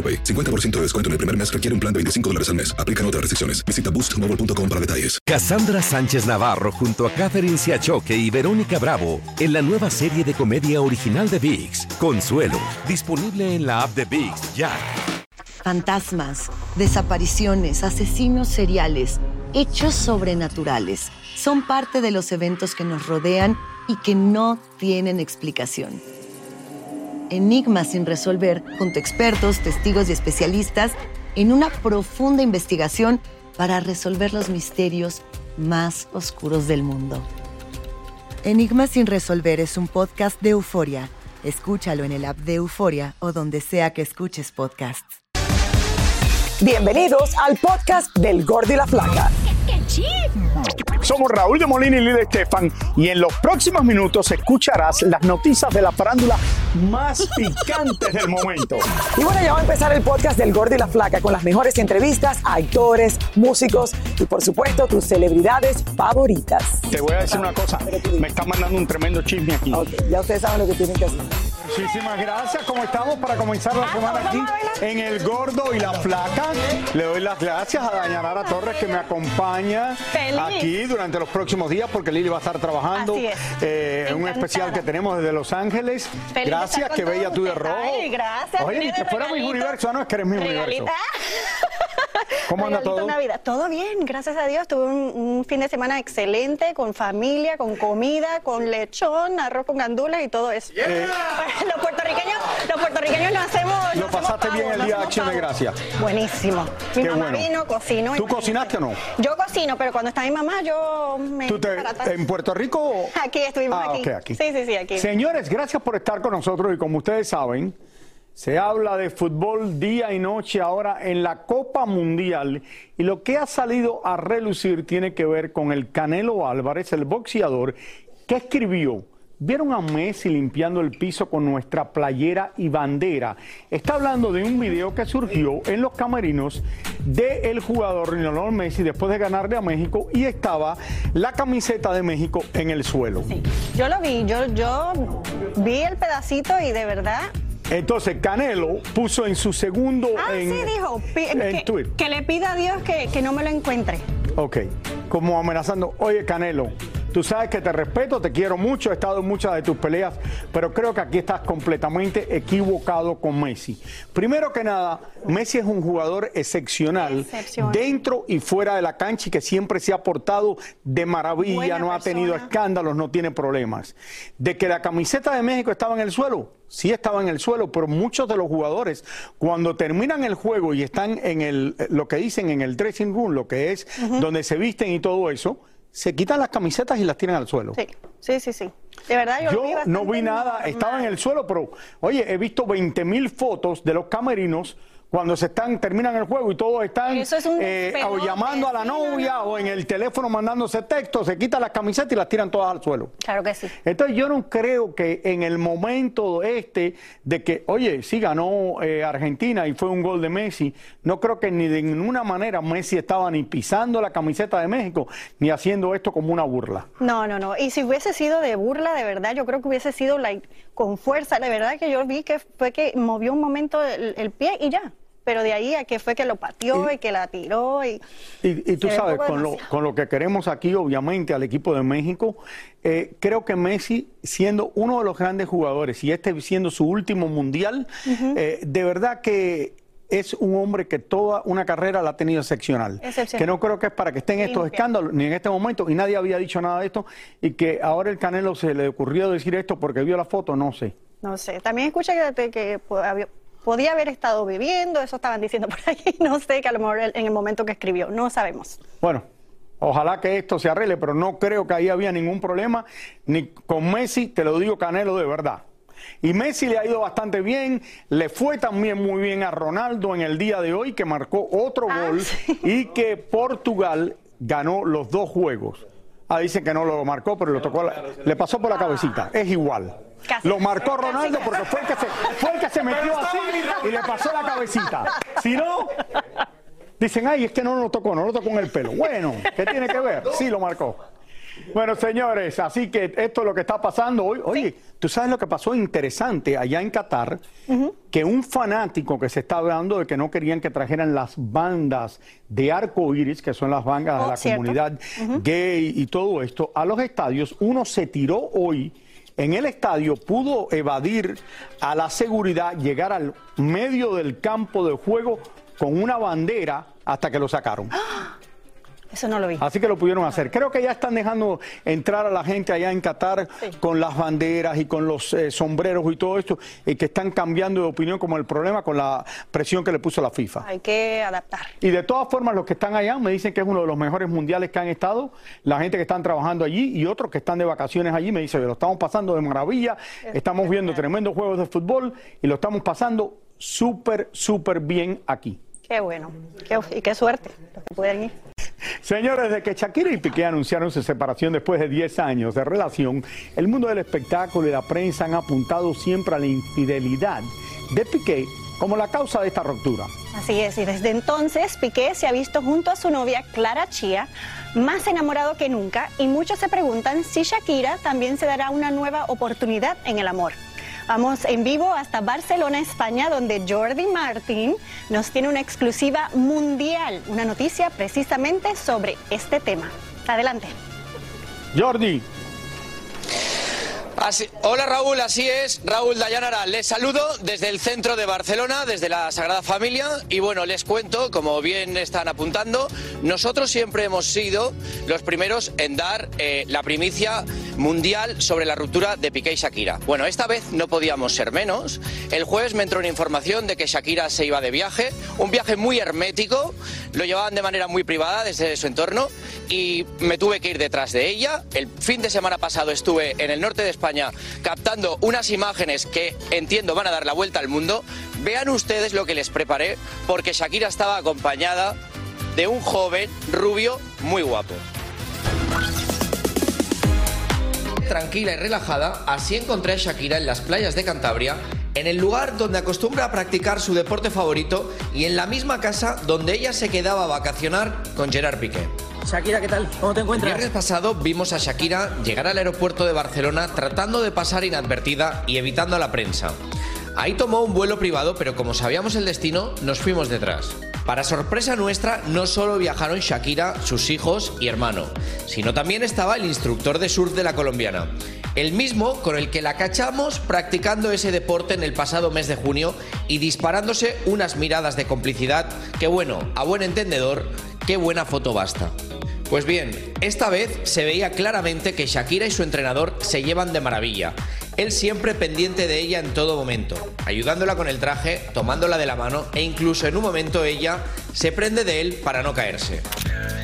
AroPay. 50% de descuento en el primer mes requiere un plan de 25 dólares al mes. Aplican otras restricciones. Visita boostmobile.com para detalles. Cassandra Sánchez Navarro junto a Catherine Siachoque y Verónica Bravo en la nueva serie de comedia original de VIX, Consuelo, disponible en la app de VIX ya. Fantasmas, desapariciones, asesinos seriales, hechos sobrenaturales son parte de los eventos que nos rodean y que no tienen explicación. Enigmas sin resolver junto a expertos, testigos y especialistas en una profunda investigación para resolver los misterios más oscuros del mundo. Enigmas sin resolver es un podcast de euforia. Escúchalo en el app de Euforia o donde sea que escuches podcasts. Bienvenidos al podcast del Gordi y la Flaca. Somos Raúl de Molina y Lidia Estefan y en los próximos minutos escucharás las noticias de la farándula más picantes del momento. Y bueno, ya va a empezar el podcast del Gordi y la Flaca con las mejores entrevistas a actores, músicos y por supuesto tus celebridades favoritas. Te voy a decir una cosa, me está mandando un tremendo chisme aquí. Ok, ya ustedes saben lo que tienen que hacer. Muchísimas gracias. ¿Cómo estamos para comenzar la semana aquí en El Gordo y la Flaca? Le doy las gracias a Dayanara Torres que me acompaña Feliz. Aquí durante los próximos días porque Lili va a estar trabajando es. eh, en un especial que tenemos desde Los Ángeles. Feliz gracias, que bella tú de rojo. Ay, gracias. Oye, ni que fuera mi universo, ah, no es que eres mi universo. ¿Cómo anda todo? Navidad. Todo bien, gracias a Dios. Tuve un, un fin de semana excelente, con familia, con comida, con lechón, arroz con gandules y todo eso. Los puertorriqueños, los puertorriqueños no hacemos. Lo pasaste bien el día de Acción de. Gracias. Buenísimo. Mi Qué mamá bueno. vino, cocinó. ¿Tú imagínate. cocinaste o no? Yo cocino, pero cuando está mi mamá, yo me. ¿Tú te- en Puerto Rico? o- Aquí estuvimos Ah, aquí. ok, aquí. Sí, sí, sí, aquí. Señores, gracias por estar con nosotros y como ustedes saben, se habla de fútbol día y noche ahora en la Copa Mundial y lo que ha salido a relucir tiene que ver con el Canelo Álvarez, el boxeador, que escribió. ¿Vieron a Messi limpiando el piso con nuestra playera y bandera? Está hablando de un video que surgió en los camerinos del jugador Lionel Messi después de ganarle a México y estaba la camiseta de México en el suelo. Yo lo vi, yo, yo vi el pedacito y de verdad. Entonces Canelo puso en su segundo Ah, en, sí, dijo. en que, que le pida a Dios que, que no me lo encuentre. Ok, como amenazando, oye Canelo, tú sabes que te respeto, te quiero mucho, he estado en muchas de tus peleas, pero creo que aquí estás completamente equivocado con Messi. Primero que nada, Messi es un jugador excepcional, Excepcional. dentro y fuera de la cancha y que siempre se ha portado de maravilla, Buena no ha tenido escándalos, no tiene problemas. De que la camiseta de México estaba en el suelo, sí estaba en el suelo, pero muchos de los jugadores, cuando terminan el juego y están en el, lo que dicen en el dressing room, lo que es donde se visten y todo eso, se quitan las camisetas y las tiran al suelo. Sí, sí, sí, sí. De verdad, yo, vi no vi nada, normal. estaba en el suelo, pero oye, he visto 20 mil fotos de los camerinos cuando se están, terminan el juego y todos están es eh, o llamando a la novia no. o en el teléfono mandándose textos, se quitan las camisetas y las tiran todas al suelo. Claro que sí. Entonces yo no creo que en el momento este de que, oye, sí ganó eh, Argentina y fue un gol de Messi, no creo que ni de ninguna manera Messi estaba ni pisando la camiseta de México ni haciendo esto como una burla. No, no, no. Y si hubiese sido de burla, de verdad, yo creo que hubiese sido like, con fuerza. De verdad que yo vi que fue que movió un momento el, el pie y ya. Pero de ahí a que fue que lo pateó y, que la tiró y... Y, y tú sabes, con lo, con lo que queremos aquí, obviamente, al equipo de México, eh, creo que Messi, siendo uno de los grandes jugadores y este siendo su último mundial, eh, de verdad que es un hombre que toda una carrera la ha tenido excepcional. Excepcional. Que no creo que es para que estén estos Limpia. escándalos, ni en este momento, y nadie había dicho nada de esto, y que ahora el Canelo se le ocurrió decir esto porque vio la foto, no sé. No sé, también escuché que, que po- había- podía haber estado bebiendo, eso estaban diciendo por ahí, no sé, que a lo mejor en el momento que escribió, no sabemos. Bueno, ojalá que esto se arregle, pero no creo que ahí había ningún problema, ni con Messi, te lo digo Canelo de verdad. Y Messi le ha ido bastante bien, le fue también muy bien a Ronaldo en el día de hoy, que marcó otro Ah, gol sí. y que Portugal ganó los dos juegos. Ah, dicen que no lo marcó, pero lo tocó, la- le pasó por la cabecita. Es igual. Casi. Lo marcó Ronaldo porque fue el que se, fue el que se metió así y le pasó la cabecita. Si no, dicen, ay, es que no lo tocó, no lo tocó en el pelo. Bueno, ¿qué tiene que ver? Sí, lo marcó. Bueno, señores, así que esto es lo que está pasando hoy. Oye, tú sabes lo que pasó interesante allá en Qatar, que un fanático que se está hablando de que no querían que trajeran las bandas de arco iris, que son las bandas Oh, de la cierto. comunidad gay y todo esto, a los estadios, uno se tiró hoy en el estadio, pudo evadir a la seguridad, llegar al medio del campo de juego con una bandera hasta que lo sacaron. Eso no lo vi. Así que lo pudieron hacer. Creo que ya están dejando entrar a la gente allá en Qatar Sí. con las banderas y con los eh, sombreros y todo esto, y que están cambiando de opinión como el problema con la presión que le puso la FIFA. Hay que adaptar. Y de todas formas, los que están allá me dicen que es uno de los mejores mundiales que han estado, la gente que están trabajando allí y otros que están de vacaciones allí me dicen, lo estamos pasando de maravilla, estamos viendo tremendos juegos de fútbol y lo estamos pasando súper, súper bien aquí. Qué bueno. Qué- y qué suerte los que pudieran ir. Señores, de que Shakira y Piqué anunciaron su separación después de 10 años de relación, el mundo del espectáculo y la prensa han apuntado siempre a la infidelidad de Piqué como la causa de esta ruptura. Así es, y desde entonces Piqué se ha visto junto a su novia Clara Chía, más enamorado que nunca, y muchos se preguntan si Shakira también se dará una nueva oportunidad en el amor. Vamos en vivo hasta Barcelona, España, donde Jordi Martín nos tiene una exclusiva mundial, una noticia precisamente sobre este tema. Adelante. Jordi, Así- hola Raúl, así es, Raúl Dayanara. Les saludo desde el centro de Barcelona, desde la Sagrada Familia. Y bueno, les cuento, como bien están apuntando, nosotros siempre hemos sido los primeros en dar eh, la primicia mundial sobre la ruptura de Piqué y Shakira. Bueno, esta vez no podíamos ser menos. El jueves me entró una información de que Shakira se iba de viaje, un viaje muy hermético, lo llevaban de manera muy privada desde su entorno y me tuve que ir detrás de ella. El fin de semana pasado estuve en el norte de España captando unas imágenes que entiendo van a dar la vuelta al mundo. Vean ustedes lo que les preparé porque Shakira estaba acompañada de un joven rubio muy guapo. Tranquila y relajada, así encontré a Shakira en las playas de Cantabria, en el lugar donde acostumbra a practicar su deporte favorito y en la misma casa donde ella se quedaba a vacacionar con Gerard Piqué. Shakira, ¿qué tal? ¿Cómo te El encuentras? viernes pasado vimos a Shakira llegar al aeropuerto de Barcelona tratando de pasar inadvertida y evitando a la prensa. Ahí tomó un vuelo privado, pero como sabíamos el destino, nos fuimos detrás. Para sorpresa nuestra, no solo viajaron Shakira, sus hijos y hermano, sino también estaba el instructor de surf de la colombiana. El mismo con el que la cachamos practicando ese deporte en el pasado mes de junio y disparándose unas miradas de complicidad que bueno, a buen entendedor, qué buena foto basta. Pues bien, esta vez se veía claramente que Shakira y su entrenador se llevan de maravilla. Él siempre pendiente de ella en todo momento, ayudándola con el traje, tomándola de la mano e incluso en un momento ella se prende de él para no caerse.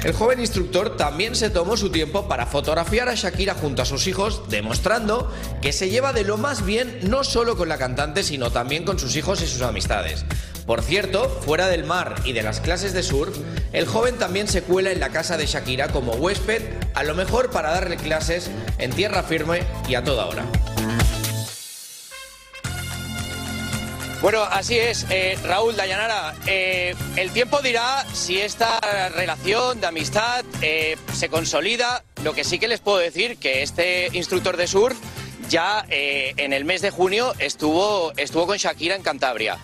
El joven instructor también se tomó su tiempo para fotografiar a Shakira junto a sus hijos, demostrando que se lleva de lo más bien no solo con la cantante, sino también con sus hijos y sus amistades. Por cierto, fuera del mar y de las clases de surf, el joven también se cuela en la casa de Shakira como huésped, a lo mejor para darle clases en tierra firme y a toda hora. Bueno, así es, eh, Raúl Dayanara. eh, el tiempo dirá si esta relación de amistad eh, se consolida. Lo que sí que les puedo decir que este instructor de surf ya en el mes de junio estuvo, estuvo con Shakira en Cantabria.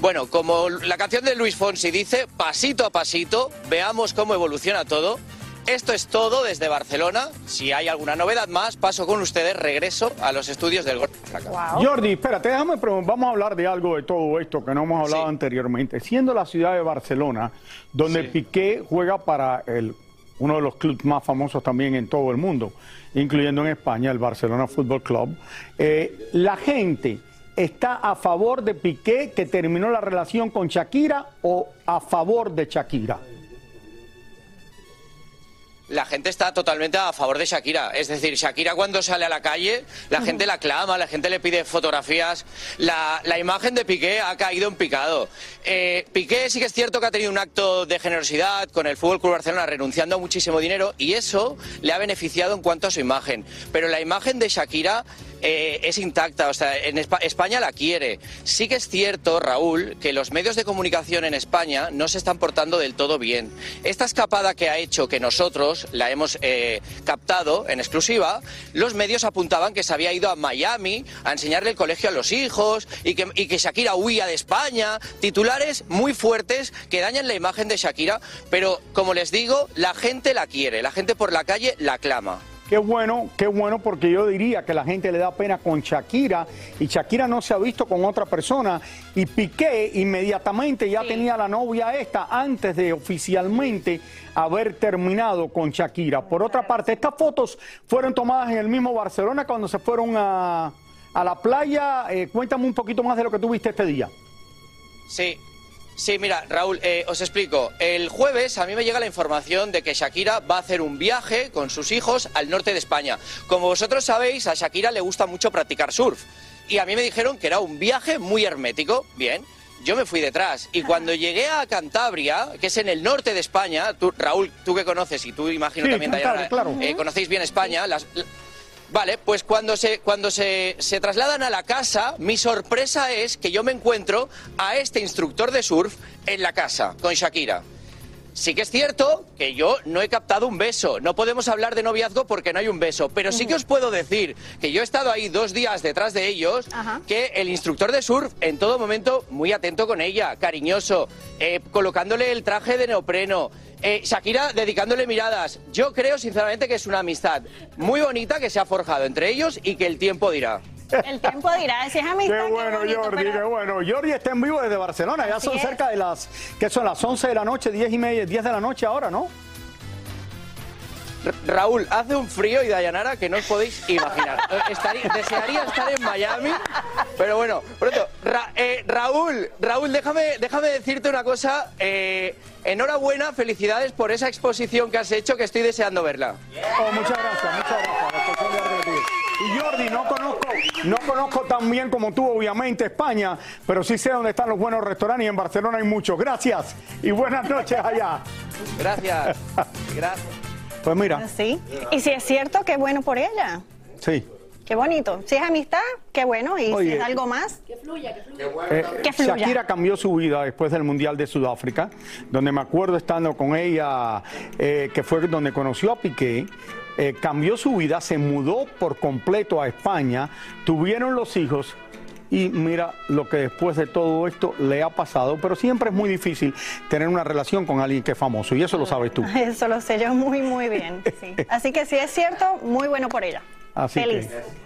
Bueno, como la canción de Luis Fonsi dice, pasito a pasito, veamos cómo evoluciona todo. Esto es todo desde Barcelona. Si hay alguna novedad más, paso con ustedes, regreso a los estudios del la Flaca. Jordi, espérate, déjame preguntar, vamos a hablar de algo de todo esto que no hemos hablado anteriormente. Siendo la ciudad de Barcelona, donde Piqué juega para el, uno de los clubes más famosos también en todo el mundo, incluyendo en España, el Barcelona Fútbol Club, eh, la gente está a favor de Piqué que terminó la relación con Shakira o a favor de Shakira. La gente está totalmente a favor de Shakira. Es decir, Shakira cuando sale a la calle, la gente la clama, la gente le pide fotografías. La, la imagen de Piqué ha caído en picado. Eh, Piqué sí que es cierto que ha tenido un acto de generosidad con el Fútbol Club Barcelona, renunciando a muchísimo dinero, y eso le ha beneficiado en cuanto a su imagen. Pero la imagen de Shakira eh, es intacta, o sea, en Espa- España la quiere. Sí que es cierto, Raúl, que los medios de comunicación en España no se están portando del todo bien. Esta escapada que ha hecho que nosotros la hemos eh, captado en exclusiva, los medios apuntaban que se había ido a Miami a enseñarle el colegio a los hijos y que, y que Shakira huía de España. Titulares muy fuertes que dañan la imagen de Shakira, pero como les digo, la gente la quiere, la gente por la calle la clama. Qué bueno, qué bueno, porque yo diría que la gente le da pena con Shakira y Shakira no se ha visto con otra persona y Piqué inmediatamente ya tenía la novia esta antes de oficialmente haber terminado con Shakira. Por otra parte, estas fotos fueron tomadas en el mismo Barcelona cuando se fueron a, a la playa. Eh, cuéntame un poquito más de lo que tuviste este día. Sí, sí, mira, Raúl, eh, os explico. El jueves a mí me llega la información de que Shakira va a hacer un viaje con sus hijos al norte de España. Como vosotros sabéis, a Shakira le gusta mucho practicar surf. Y a mí me dijeron que era un viaje muy hermético. Bien. Yo me fui detrás y cuando llegué a Cantabria, que es en el norte de España, tú, Raúl, tú que conoces y tú imagino Sí, también, Dayana, claro. eh, conocéis bien España, las, Vale, pues cuando se, cuando se, se trasladan a la casa, mi sorpresa es que yo me encuentro a este instructor de surf en la casa, con Shakira. Sí que es cierto que yo no he captado un beso. No podemos hablar de noviazgo porque no hay un beso. Pero sí que os puedo decir que yo he estado ahí dos días detrás de ellos, que el instructor de surf en todo momento muy atento con ella, cariñoso, eh, colocándole el traje de neopreno. eh, Shakira dedicándole miradas. Yo creo sinceramente que es una amistad muy bonita que se ha forjado entre ellos y que el tiempo dirá. El tiempo dirá, si es amistad. Qué bueno, bonito, Jordi, pero- qué bueno. Jordi está en vivo desde Barcelona. Ya son es. cerca de las, que son las 11 de la noche, 10 y media, 10 de la noche ahora, ¿no? Raúl, hace un frío y Dayanara que no os podéis imaginar. Eh, estaría- desearía estar en Miami, pero bueno, pronto. Ra- eh, Raúl, Raúl, déjame, déjame decirte una cosa. eh, enhorabuena, felicidades por esa exposición que has hecho, que estoy deseando verla. Oh, muchas gracias, muchas gracias. Que. Y Jordi, no conozco, no conozco tan bien como tú, obviamente, España, pero sí sé dónde están los buenos restaurantes y en Barcelona hay muchos. Gracias y buenas noches allá. Gracias. Gracias. Pues mira, Sí. Y si es cierto, qué bueno por ella. sí. Qué bonito. Si es amistad, qué bueno. Y Oye. si es algo más, Eh, Que fluya. Shakira cambió su vida después del Mundial de Sudáfrica, donde me acuerdo estando con ella, eh, que fue donde conoció a Piqué. Eh, cambió su vida, se mudó por completo a España, tuvieron los hijos y mira lo que después de todo esto le ha pasado, pero siempre es muy difícil tener una relación con alguien que es famoso y eso lo sabes tú. eso lo sé yo muy, muy bien. sí. Así que si es cierto, muy bueno por ella. Así Feliz. que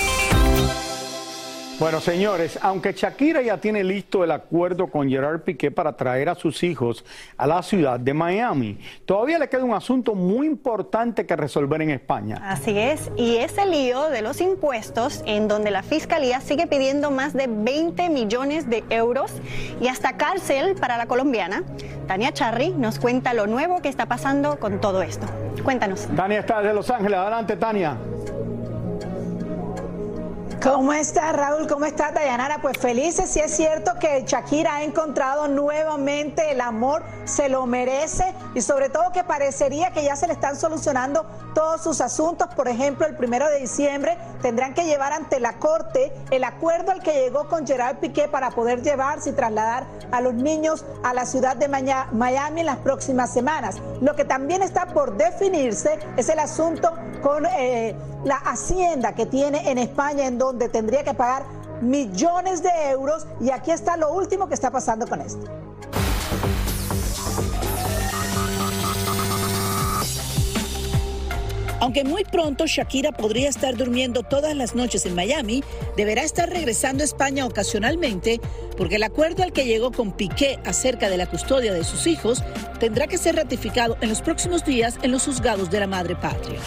Bueno, señores, aunque Shakira ya tiene listo el acuerdo con Gerard Piqué para traer a sus hijos a la ciudad de Miami, todavía le queda un asunto muy importante que resolver en España. Así es, y es el lío de los impuestos en donde la Fiscalía sigue pidiendo más de 20 millones de euros y hasta cárcel para la colombiana. Tania Charry nos cuenta lo nuevo que está pasando con todo esto. Cuéntanos. Tania está desde Los Ángeles. Adelante, Tania. ¿Cómo está Raúl? ¿Cómo está Dayanara? Pues felices, si es cierto que Shakira ha encontrado nuevamente el amor, se lo merece y sobre todo que parecería que ya se le están solucionando todos sus asuntos. Por ejemplo, el primero de diciembre tendrán que llevar ante la corte el acuerdo al que llegó con Gerard Piqué para poder llevarse y trasladar a los niños a la ciudad de Miami en las próximas semanas. Lo que también está por definirse es el asunto con eh, la hacienda que tiene en España, en donde tendría que pagar millones de euros. Y aquí está lo último que está pasando con esto. Aunque muy pronto Shakira podría estar durmiendo todas las noches en Miami, deberá estar regresando a España ocasionalmente porque el acuerdo al que llegó con Piqué acerca de la custodia de sus hijos tendrá que ser ratificado en los próximos días en los juzgados de la madre patria.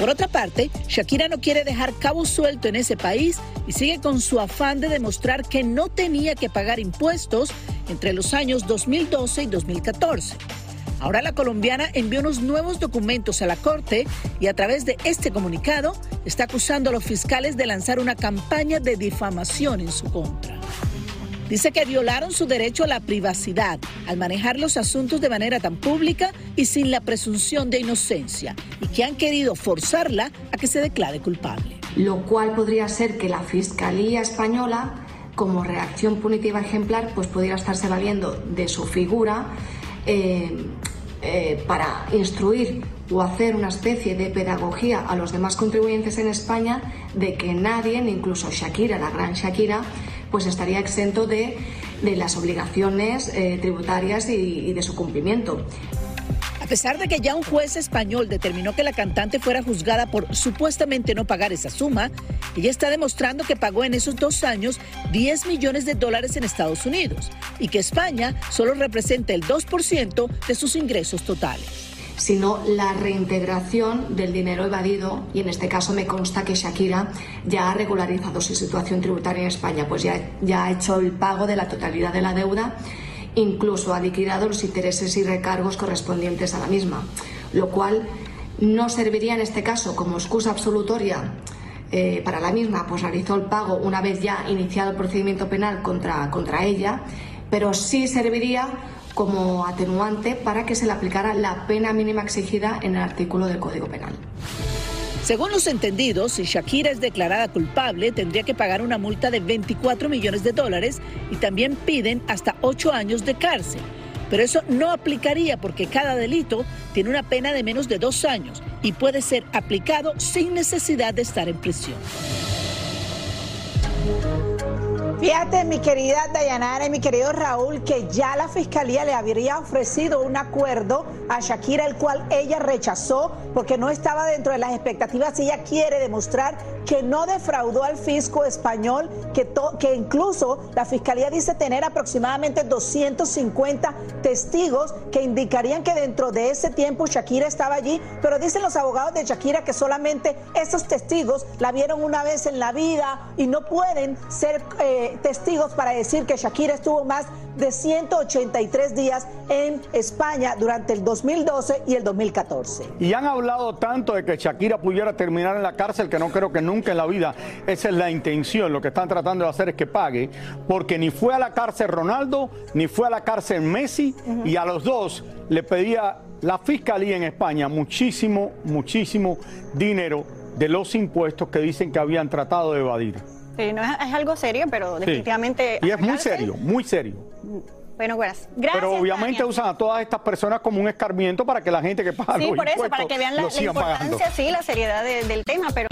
Por otra parte, Shakira no quiere dejar cabo suelto en ese país y sigue con su afán de demostrar que no tenía que pagar impuestos entre los años 2012 y 2014. Ahora la colombiana envió unos nuevos documentos a la Corte y a través de este comunicado está acusando a los fiscales de lanzar una campaña de difamación en su contra. Dice que violaron su derecho a la privacidad al manejar los asuntos de manera tan pública y sin la presunción de inocencia y que han querido forzarla a que se declare culpable. Lo cual podría ser que la Fiscalía española, como reacción punitiva ejemplar, pues pudiera estarse valiendo de su figura eh, eh, para instruir o hacer una especie de pedagogía a los demás contribuyentes en España de que nadie, incluso Shakira, la gran Shakira, pues estaría exento de, las obligaciones eh, tributarias y, de su cumplimiento. A pesar de que ya un juez español determinó que la cantante fuera juzgada por supuestamente no pagar esa suma, ella está demostrando que pagó en esos dos años 10 millones de dólares en Estados Unidos y que España solo representa el 2% de sus ingresos totales. Sino la reintegración del dinero evadido y en este caso me consta que Shakira ya ha regularizado su situación tributaria en España, pues ya, ya ha hecho el pago de la totalidad de la deuda, incluso ha liquidado los intereses y recargos correspondientes a la misma, lo cual no serviría en este caso como excusa absolutoria eh, para la misma, pues realizó el pago una vez ya iniciado el procedimiento penal contra, contra ella, pero sí serviría como atenuante para que se le aplicara la pena mínima exigida en el artículo del Código Penal. Según los entendidos, si Shakira es declarada culpable, tendría que pagar una multa de 24 millones de dólares y también piden hasta 8 años de cárcel. Pero eso no aplicaría porque cada delito tiene una pena de menos de dos años y puede ser aplicado sin necesidad de estar en prisión. Fíjate, mi querida Dayanara y mi querido Raúl, que ya la fiscalía le habría ofrecido un acuerdo a Shakira, el cual ella rechazó porque no estaba dentro de las expectativas. Ella quiere demostrar que no defraudó al fisco español, que, que incluso la fiscalía dice tener aproximadamente 250 testigos que indicarían que dentro de ese tiempo Shakira estaba allí, pero dicen los abogados de Shakira que solamente esos testigos la vieron una vez en la vida y no pueden ser... Eh, testigos para decir que Shakira estuvo más de 183 días en España durante el 2012 y el 2014. Y han hablado tanto de que Shakira pudiera terminar en la cárcel que no creo que nunca en la vida esa es la intención. Lo que están tratando de hacer es que pague, porque ni fue a la cárcel Ronaldo, ni fue a la cárcel Messi, y a los dos le pedía la fiscalía en España muchísimo, muchísimo dinero de los impuestos que dicen que habían tratado de evadir. Sí, no es, algo serio, pero definitivamente... Y es muy serio, muy serio. Bueno, gracias. gracias pero obviamente usan a todas estas personas como un escarmiento para que la gente que paga sí, por eso, para que vean la, importancia, sí, la seriedad del tema, pero...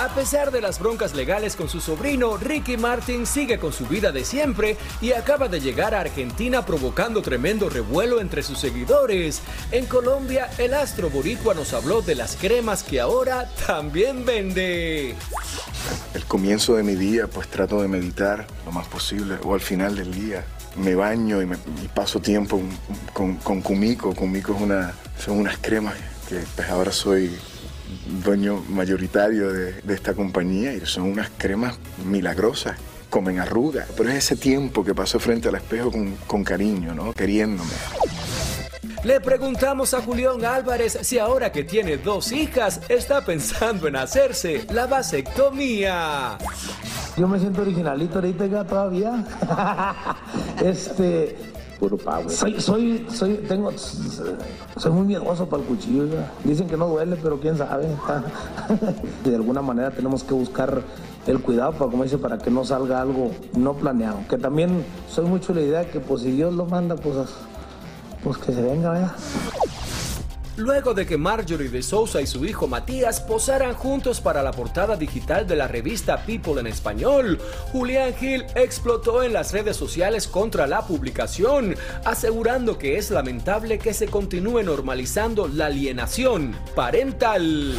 A pesar de las broncas legales con su sobrino, Ricky Martin sigue con su vida de siempre y acaba de llegar a Argentina provocando tremendo revuelo entre sus seguidores. En Colombia, el astro boricua nos habló de las cremas que ahora también vende. El comienzo de mi día, pues trato de meditar lo más posible, o al final del día me baño y, paso tiempo con, con Kumiko. Kumiko es una, son unas cremas que pues ahora soy dueño mayoritario de, esta compañía y son unas cremas milagrosas. Comen arrugas, pero es ese tiempo que paso frente al espejo con, con cariño, ¿no? Queriéndome. Le preguntamos a Julián Álvarez si ahora que tiene dos hijas está pensando en hacerse la vasectomía. Yo me siento originalito ahorita todavía. este, soy, soy, soy, tengo, soy muy miedoso para el cuchillo. Dicen que no duele, pero quién sabe. De alguna manera tenemos que buscar el cuidado para, como dice, para que no salga algo no planeado. Que también soy mucho la idea que, pues, si Dios lo manda, pues, pues que se venga, ¿verdad? Luego de que Marjorie de Sousa y su hijo Matías posaran juntos para la portada digital de la revista People en español. Julián Gil explotó en las redes sociales contra la publicación, asegurando que es lamentable que se continúe normalizando la alienación parental.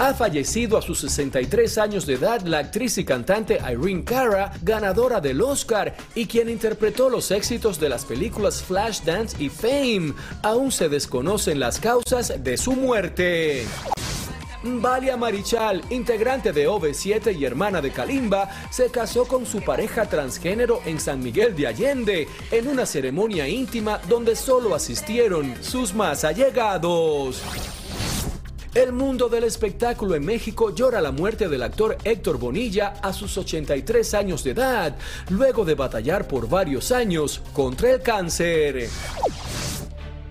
Ha fallecido a sus 63 años de edad la actriz y cantante Irene Cara, ganadora del Oscar y quien interpretó los éxitos de las películas Flashdance y Fame. Aún se desconocen las causas de su muerte. Valia Marichal, integrante de OV7 y hermana de Kalimba, se casó con su pareja transgénero en San Miguel de Allende, en una ceremonia íntima donde solo asistieron sus más allegados. El mundo del espectáculo en México llora la muerte del actor Héctor Bonilla a sus 83 años de edad, luego de batallar por varios años contra el cáncer.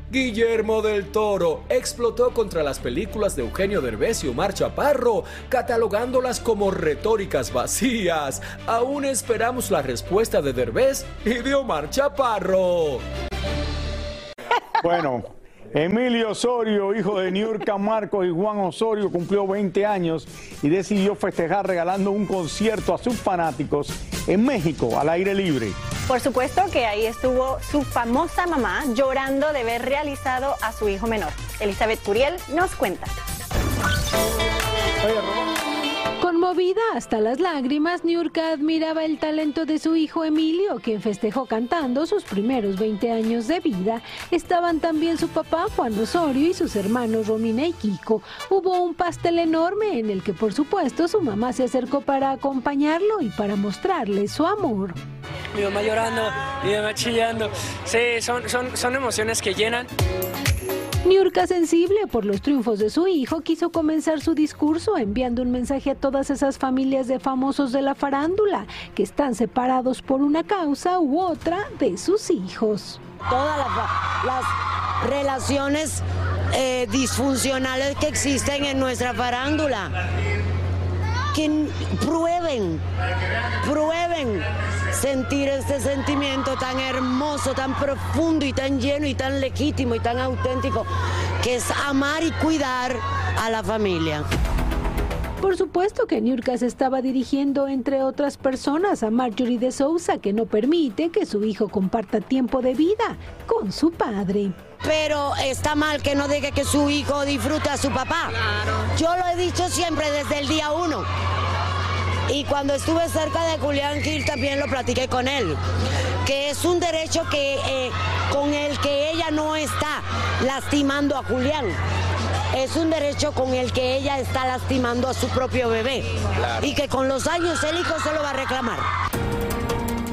Guillermo del Toro explotó contra las películas de Eugenio Derbez y Omar Chaparro, catalogándolas como retóricas vacías. Aún esperamos la respuesta de Derbez y de Omar Chaparro. Bueno, Emilio Osorio, hijo de Niurka Marcos y Juan Osorio, cumplió 20 años y decidió festejar regalando un concierto a sus fanáticos en México, al aire libre. Por supuesto que ahí estuvo su famosa mamá llorando de ver realizado a su hijo menor. Elizabeth Curiel nos cuenta. Conmovida hasta las lágrimas, Niurka admiraba el talento de su hijo Emilio, quien festejó cantando sus primeros 20 años de vida. Estaban también su papá Juan Osorio y sus hermanos Romina y Kiko. Hubo un pastel enorme en el que por supuesto su mamá se acercó para acompañarlo y para mostrarle su amor. Mi mamá llorando, mi mamá chillando. Sí, son emociones que llenan. Niurka, sensible por los triunfos de su hijo, quiso comenzar su discurso enviando un mensaje a todas esas familias de famosos de la farándula que están separados por una causa u otra de sus hijos. Todas las, relaciones eh, disfuncionales que existen en nuestra farándula que prueben, prueben sentir este sentimiento tan hermoso, tan profundo y tan lleno y tan legítimo y tan auténtico, que es amar y cuidar a la familia. Por supuesto que Niurka se estaba dirigiendo, entre otras personas, a Marjorie de Sousa, que no permite que su hijo comparta tiempo de vida con su padre pero está mal que no deje que su hijo disfrute a su papá. Yo lo he dicho siempre desde el día uno. Y cuando estuve cerca de Julián Gil también lo platiqué con él, que es un derecho que, eh, con el que ella no está lastimando a Julián. Es un derecho con el que ella está lastimando a su propio bebé. Y que con los años el hijo se lo va a reclamar.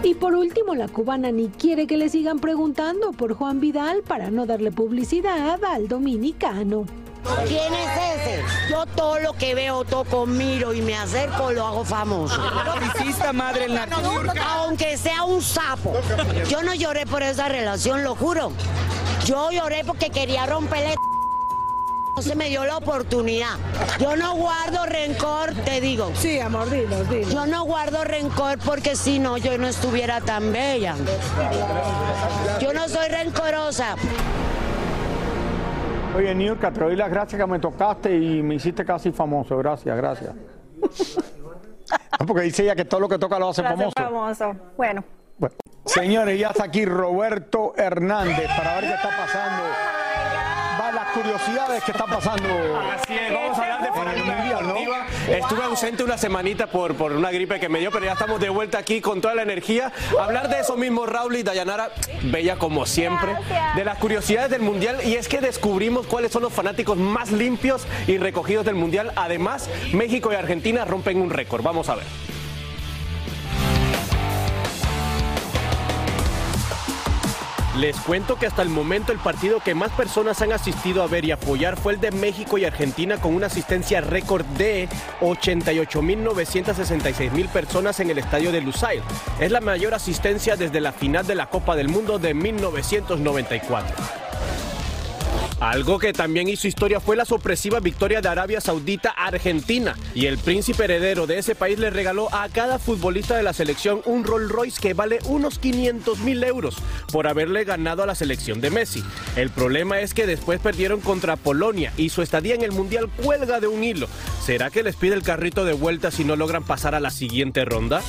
Y por último, la cubana ni quiere que le sigan preguntando por Juan Vidal para no darle publicidad al dominicano. ¿Quién es ese? Yo todo lo que veo, toco, miro y me acerco, lo hago famoso. madre el Aunque sea un sapo. Yo no lloré por esa relación, lo juro. Yo lloré porque quería romperle no se me dio la oportunidad. Yo no guardo rencor, te digo. Sí, amor, dilo, dilo. Yo no guardo rencor porque si no, yo no estuviera tan bella. Yo no soy rencorosa. Oye, Niurka, te doy las gracias que me tocaste y me hiciste casi famoso. Gracias, gracias. No, porque dice ella que todo lo que toca lo hace Lo hace famoso. famoso. Bueno. Bueno, señores, ya está aquí Roberto Hernández para ver qué está pasando. Curiosidades que están pasando. Así es, vamos a hablar de farándula ¿no? Estuve ausente una semanita por, por una gripe que me dio, pero ya estamos de vuelta aquí con toda la energía. Hablar de eso mismo, Raúl y Dayanara, bella como siempre, de las curiosidades del mundial. Y es que descubrimos cuáles son los fanáticos más limpios y recogidos del mundial. Además, México y Argentina rompen un récord. Vamos a ver. Les cuento que hasta el momento el partido que más personas han asistido a ver y apoyar fue el de México y Argentina con una asistencia récord de 88.966 mil personas en el estadio de Lusail. Es la mayor asistencia desde la final de la Copa del Mundo de 1994. Algo que también hizo historia fue la sorpresiva victoria de Arabia Saudita a Argentina. Y el príncipe heredero de ese país le regaló a cada futbolista de la selección un Rolls Royce que vale unos 500 mil euros por haberle ganado a la selección de Messi. El problema es que después perdieron contra Polonia y su estadía en el Mundial cuelga de un hilo. ¿Será que les pide el carrito de vuelta si no logran pasar a la siguiente ronda?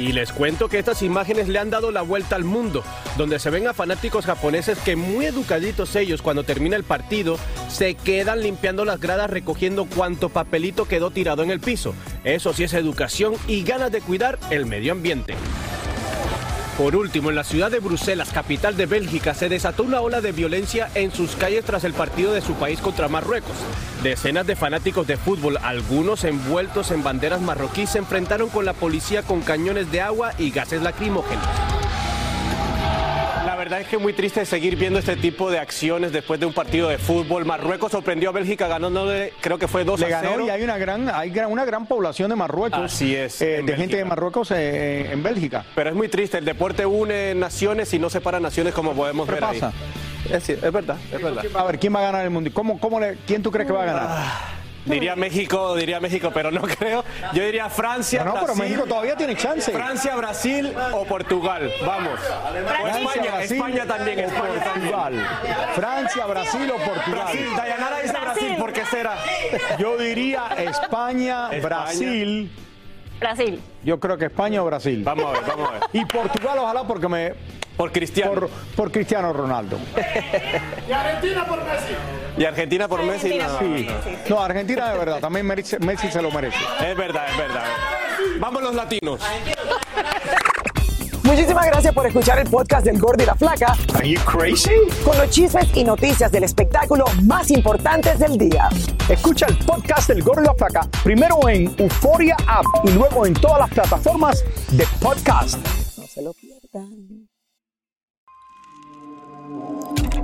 Y les cuento que estas imágenes le han dado la vuelta al mundo, donde se ven a fanáticos japoneses que muy educaditos ellos cuando termina el partido se quedan limpiando las gradas recogiendo cuanto papelito quedó tirado en el piso. Eso sí es educación y ganas de cuidar el medio ambiente. Por último, en la ciudad de Bruselas, capital de Bélgica, se desató una ola de violencia en sus calles tras el partido de su país contra Marruecos. Decenas de fanáticos de fútbol, algunos envueltos en banderas marroquíes, se enfrentaron con la policía con cañones de agua y gases lacrimógenos. La verdad es que es muy triste seguir viendo este tipo de acciones después de un partido de fútbol. Marruecos sorprendió a Bélgica ganándole, creo que fue 2 Le a ganó 0. y hay una gran, hay gran- una gran población de Marruecos. Así es, eh, de gente de Marruecos eh, en Bélgica. Pero es muy triste, el deporte une naciones y no separa naciones como podemos ¿Qué ver ahí. pasa? Es, sí, es verdad, es verdad. A ver, ¿quién va a ganar el mundo? ¿Cómo, cómo le- ¿Quién tú crees que va a ganar? Diría México, diría México, pero no creo. Yo diría Francia, No, no, pero México todavía tiene chance. Francia, Brasil o Portugal. Vamos. O España, Brasil España también, España también. Portugal. Francia, Brasil o Portugal. Brasil, Dayanara dice Brasil, ¿por qué será? Yo diría España, España. Brasil. Brasil. Yo creo que España o Brasil. Vamos a ver, vamos a ver. Y Portugal, ojalá, porque me. Por Cristiano. Por, por Cristiano Ronaldo. Y Argentina por Messi. Y Argentina por Messi. No, Sí. No, Argentina de verdad, también merece- Messi se lo merece. Es verdad, es verdad. Vamos los latinos. Muchísimas gracias por escuchar el podcast del Gordo y la Flaca. Are you crazy? Con los chismes y noticias del espectáculo más importantes del día. Escucha el podcast del Gordo y la Flaca primero en Euforia App y luego en todas las plataformas de podcast. No se lo pierdan.